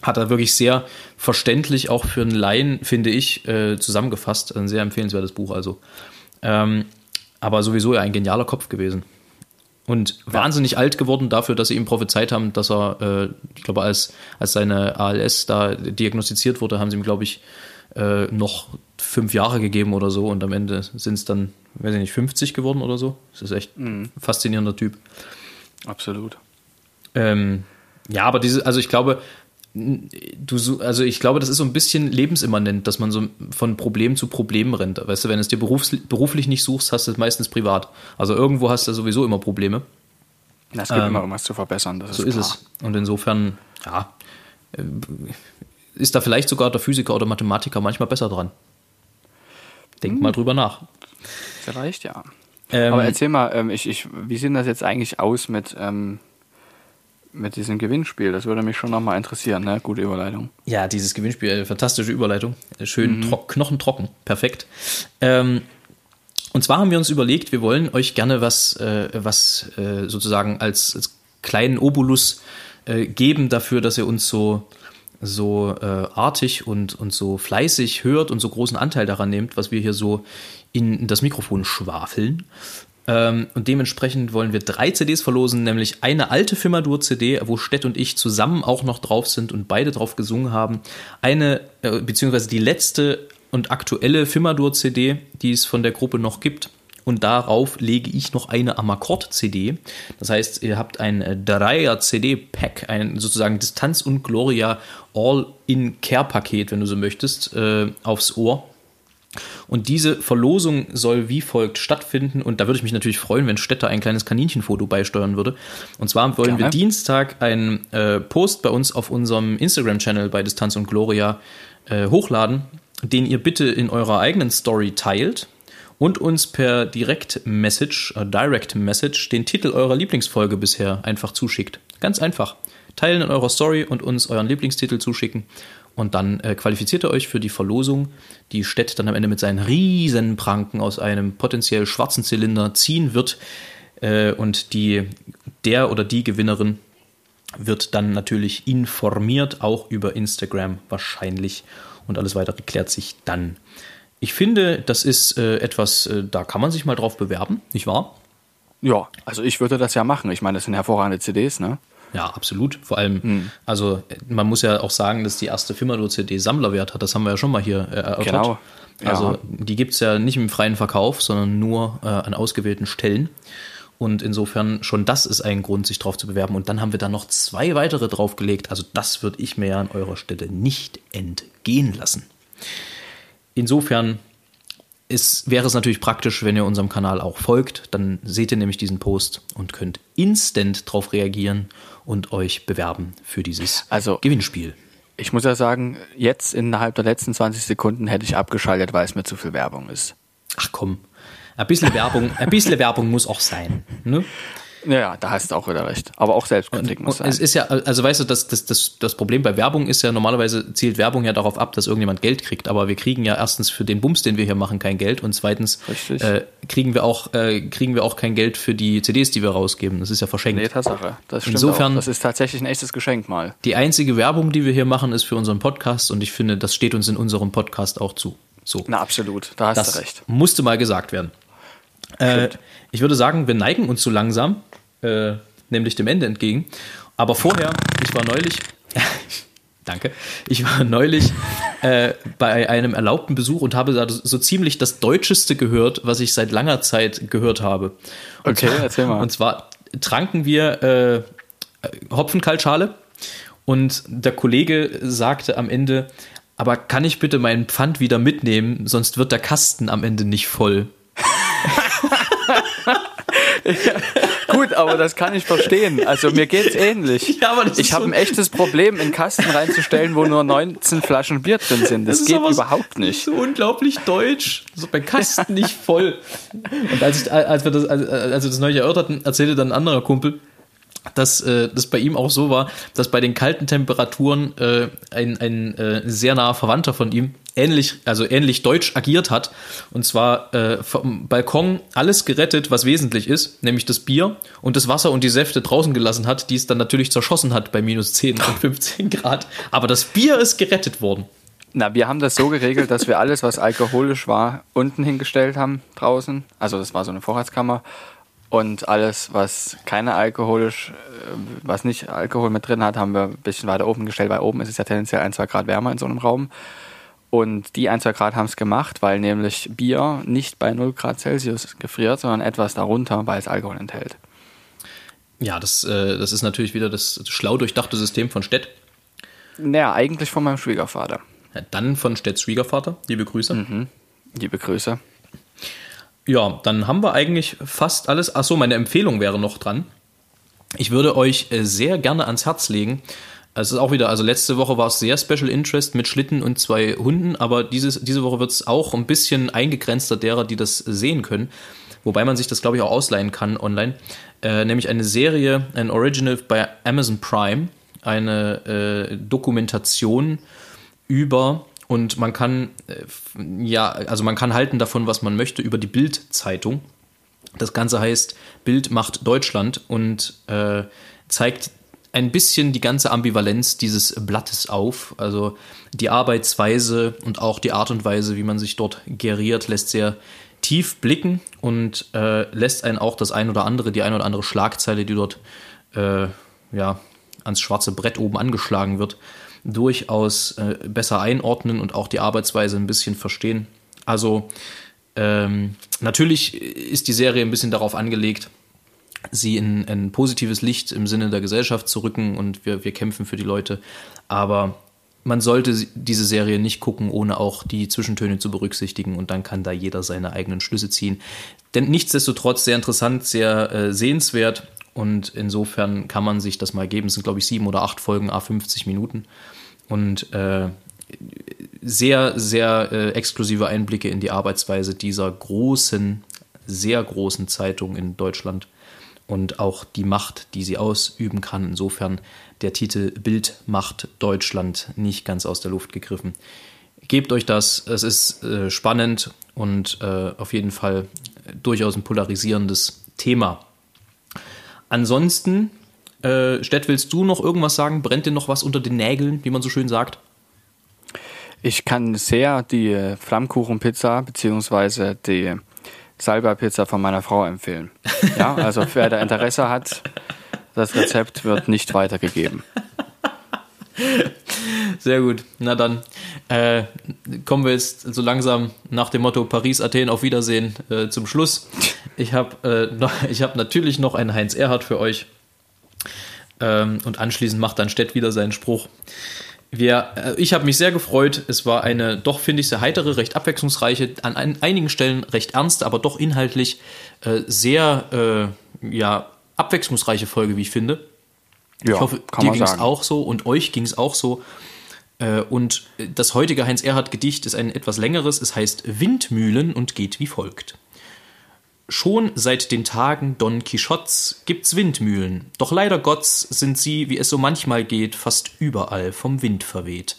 hat er wirklich sehr verständlich auch für einen Laien, finde ich, äh, zusammengefasst. Ein sehr empfehlenswertes Buch also. Ähm, aber sowieso ja ein genialer Kopf gewesen. Und wahnsinnig alt geworden dafür, dass sie ihm prophezeit haben, dass er, äh, ich glaube, als, als seine ALS da diagnostiziert wurde, haben sie ihm, glaube ich, äh, noch fünf Jahre gegeben oder so. Und am Ende sind es dann, weiß ich nicht, 50 geworden oder so. Das ist echt ein faszinierender Typ. Absolut. Ähm, ja, aber diese, also ich glaube, du, so- also ich glaube, das ist so ein bisschen lebensimmanent, dass man so von Problem zu Problem rennt. Weißt du, wenn du es dir berufs, beruflich nicht suchst, hast du es meistens privat. Also irgendwo hast du sowieso immer Probleme. Es gibt Ähm, immer irgendwas zu verbessern. Das So ist, ist klar. es. Und insofern, ja, äh, ist da vielleicht sogar der Physiker oder Mathematiker manchmal besser dran. Denk mal drüber nach. Vielleicht, ja. Ähm, Aber erzähl mal, ähm, ich, ich, wie sieht das jetzt eigentlich aus mit, ähm, mit diesem Gewinnspiel? Das würde mich schon nochmal interessieren, ne? Gute Überleitung. Ja, dieses Gewinnspiel, äh, fantastische Überleitung. Äh, Schön tro knochentrocken, perfekt. Ähm, und zwar haben wir uns überlegt, wir wollen euch gerne was, äh, was äh, sozusagen als, als kleinen Obolus äh, geben dafür, dass ihr uns so, so äh, artig und, und so fleißig hört und so großen Anteil daran nehmt, was wir hier so in das Mikrofon schwafeln. Ähm, und dementsprechend wollen wir drei CDs verlosen, nämlich eine alte Firmadur-CD, wo Stett und ich zusammen auch noch drauf sind und beide drauf gesungen haben. Eine, äh, beziehungsweise die letzte und aktuelle Firmadur-CD, die es von der Gruppe noch gibt. Und darauf lege ich noch eine Amakord-CD. Das heißt, ihr habt ein äh, Dreier-CD-Pack, ein sozusagen Distanz und Gloria All-in-Care-Paket, wenn du so möchtest, äh, aufs Ohr. Und diese Verlosung soll wie folgt stattfinden. Und da würde ich mich natürlich freuen, wenn Städter ein kleines Kaninchenfoto beisteuern würde. Und zwar wollen wir Gerne. Dienstag einen äh, Post bei uns auf unserem Instagram-Channel bei Distanz und Gloria äh, hochladen, den ihr bitte in eurer eigenen Story teilt und uns per Direct-Message, äh, Direct-Message den Titel eurer Lieblingsfolge bisher einfach zuschickt. Ganz einfach. Teilen in eurer Story und uns euren Lieblingstitel zuschicken. Und dann äh, qualifiziert ihr euch für die Verlosung, die Stett dann am Ende mit seinen riesen Pranken aus einem potenziell schwarzen Zylinder ziehen wird. Äh, und die, der oder die Gewinnerin wird dann natürlich informiert, auch über Instagram wahrscheinlich. Und alles weitere klärt sich dann. Ich finde, das ist äh, etwas, äh, da kann man sich mal drauf bewerben, nicht wahr? Ja, also ich würde das ja machen. Ich meine, das sind hervorragende CDs, ne? Ja, absolut. Vor allem, also äh, man muss ja auch sagen, dass die erste Firmado-CD Sammlerwert hat. Das haben wir ja schon mal hier äh, erörtert. Genau. Ja. Also die gibt es ja nicht im freien Verkauf, sondern nur äh, an ausgewählten Stellen. Und insofern schon das ist ein Grund, sich drauf zu bewerben. Und dann haben wir da noch zwei weitere draufgelegt. Also das würde ich mir ja an eurer Stelle nicht entgehen lassen. Insofern ist, wäre es natürlich praktisch, wenn ihr unserem Kanal auch folgt. Dann seht ihr nämlich diesen Post und könnt instant drauf reagieren und euch bewerben für dieses Also- Gewinnspiel. Ich muss ja sagen, jetzt innerhalb der letzten 20 Sekunden hätte ich abgeschaltet, weil es mir zu viel Werbung ist. Ach komm, ein bisschen Werbung, ein bisschen Werbung muss auch sein. Ne? Ja, da hast du auch wieder recht. Aber auch Selbstkritik Und muss sein. es ist ja, also weißt du, das, das, das, das Problem bei Werbung ist ja, normalerweise zielt Werbung ja darauf ab, dass irgendjemand Geld kriegt. Aber wir kriegen ja erstens für den Bums, den wir hier machen, kein Geld. Und zweitens äh, kriegen, wir auch, äh, kriegen wir auch kein Geld für die CDs, die wir rausgeben. Das ist ja verschenkt. Nee, Tatsache. Das stimmt Insofern- auch. Das ist tatsächlich ein echtes Geschenk mal. Die einzige Werbung, die wir hier machen, ist für unseren Podcast. Und ich finde, das steht uns in unserem Podcast auch zu. So. Na, absolut. Da hast Das du recht. musste mal gesagt werden. Äh, ich würde sagen, wir neigen uns so langsam, äh, nämlich dem Ende entgegen. Aber vorher, ich war neulich, danke, ich war neulich äh, bei einem erlaubten Besuch und habe da so ziemlich das Deutscheste gehört, was ich seit langer Zeit gehört habe. Und Okay, zwar, erzähl mal. Und zwar tranken wir äh, Hopfenkaltschale und der Kollege sagte am Ende, aber kann ich bitte meinen Pfand wieder mitnehmen, sonst wird der Kasten am Ende nicht voll. Gut, aber das kann ich verstehen. Also mir geht's ähnlich. Ja, aber das ist ich habe so- ein echtes Problem, in Kasten reinzustellen, wo nur 19 Flaschen Bier drin sind. Das, ist geht aber so- überhaupt nicht. So unglaublich deutsch. So bei Kasten nicht voll. Und als, ich, als, wir das, als, als wir das neulich erörterten, erzählte dann ein anderer Kumpel, dass äh, das bei ihm auch so war, dass bei den kalten Temperaturen äh, ein, ein äh, sehr naher Verwandter von ihm ähnlich, also ähnlich deutsch agiert hat. Und zwar äh, vom Balkon alles gerettet, was wesentlich ist, nämlich das Bier und das Wasser und die Säfte draußen gelassen hat, die es dann natürlich zerschossen hat bei minus 10 und 15 Grad. Aber das Bier ist gerettet worden. Na, wir haben das so geregelt, dass wir alles, was alkoholisch war, unten hingestellt haben draußen. Also das war so eine Vorratskammer. Und alles, was keine alkoholisch, äh, was nicht Alkohol mit drin hat, haben wir ein bisschen weiter oben gestellt, weil oben ist es ja tendenziell ein, zwei Grad wärmer in so einem Raum. Und die ein, zwei Grad haben es gemacht, weil nämlich Bier nicht bei 0 Grad Celsius gefriert, sondern etwas darunter, weil es Alkohol enthält. Ja, das, äh, das ist natürlich wieder das schlau durchdachte System von Stett. Naja, eigentlich von meinem Schwiegervater. Ja, dann von Stedts Schwiegervater. Liebe Grüße. Liebe Grüße. Ja, dann haben wir eigentlich fast alles. Achso, meine Empfehlung wäre noch dran. Ich würde euch äh, sehr gerne ans Herz legen. Es ist auch wieder, also letzte Woche war es sehr Special Interest mit Schlitten und zwei Hunden, aber dieses, diese Woche wird es auch ein bisschen eingegrenzter derer, die das sehen können. Wobei man sich das, glaube ich, auch ausleihen kann online. Äh, nämlich eine Serie, ein Original bei Amazon Prime, eine äh, Dokumentation über und man kann äh, ja, also man kann halten davon, was man möchte, über die Bild-Zeitung. Das Ganze heißt Bild macht Deutschland und äh, zeigt ein bisschen die ganze Ambivalenz dieses Blattes auf. Also die Arbeitsweise und auch die Art und Weise, wie man sich dort geriert, lässt sehr tief blicken und äh, lässt einen auch das ein oder andere, die ein oder andere Schlagzeile, die dort äh, ja, ans schwarze Brett oben angeschlagen wird, durchaus äh, besser einordnen und auch die Arbeitsweise ein bisschen verstehen. Also ähm, natürlich ist die Serie ein bisschen darauf angelegt, sie in ein positives Licht im Sinne der Gesellschaft zu rücken und wir, wir kämpfen für die Leute. Aber man sollte diese Serie nicht gucken, ohne auch die Zwischentöne zu berücksichtigen und dann kann da jeder seine eigenen Schlüsse ziehen. Denn nichtsdestotrotz sehr interessant, sehr äh, sehenswert und insofern kann man sich das mal geben. Es sind, glaube ich, sieben oder acht Folgen, a 50 Minuten und äh, sehr, sehr äh, exklusive Einblicke in die Arbeitsweise dieser großen, sehr großen Zeitung in Deutschland und auch die Macht, die sie ausüben kann. Insofern der Titel Bild macht Deutschland nicht ganz aus der Luft gegriffen. Gebt euch das, es ist äh, spannend und äh, auf jeden Fall durchaus ein polarisierendes Thema. Ansonsten, äh, Stett, willst du noch irgendwas sagen? Brennt dir noch was unter den Nägeln, wie man so schön sagt? Ich kann sehr die äh, Flammkuchenpizza beziehungsweise die Salbei-Pizza von meiner Frau empfehlen. Ja, also wer da Interesse hat, das Rezept wird nicht weitergegeben. Sehr gut. Na dann äh, kommen wir jetzt so langsam nach dem Motto Paris, Athen, auf Wiedersehen äh, zum Schluss. Ich habe äh, hab natürlich noch einen Heinz Erhardt für euch. Ähm, und anschließend macht dann Stett wieder seinen Spruch. Wir, äh, ich habe mich sehr gefreut. Es war eine doch, finde ich, sehr heitere, recht abwechslungsreiche, an ein, einigen Stellen recht ernste, aber doch inhaltlich äh, sehr äh, ja, abwechslungsreiche Folge, wie ich finde. Ja, Ich hoffe, dir ging es auch so und euch ging es auch so. Äh, Und das heutige Heinz Erhardt Gedicht ist ein etwas längeres. Es heißt Windmühlen und geht wie folgt. Schon seit den Tagen Don Quixotes gibt's Windmühlen, doch leider Gott's sind sie, wie es so manchmal geht, fast überall vom Wind verweht.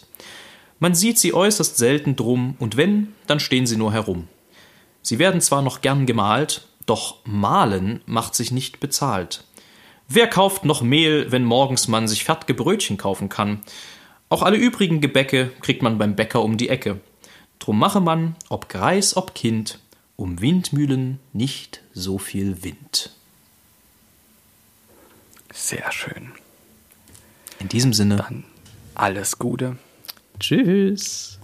Man sieht sie äußerst selten drum, und wenn, dann stehen sie nur herum. Sie werden zwar noch gern gemalt, doch malen macht sich nicht bezahlt. Wer kauft noch Mehl, wenn morgens man sich fertige Brötchen kaufen kann? Auch alle übrigen Gebäcke kriegt man beim Bäcker um die Ecke. Drum mache man, ob Greis, ob Kind, um Windmühlen nicht so viel Wind. Sehr schön. In diesem Sinne. Dann alles Gute. Tschüss.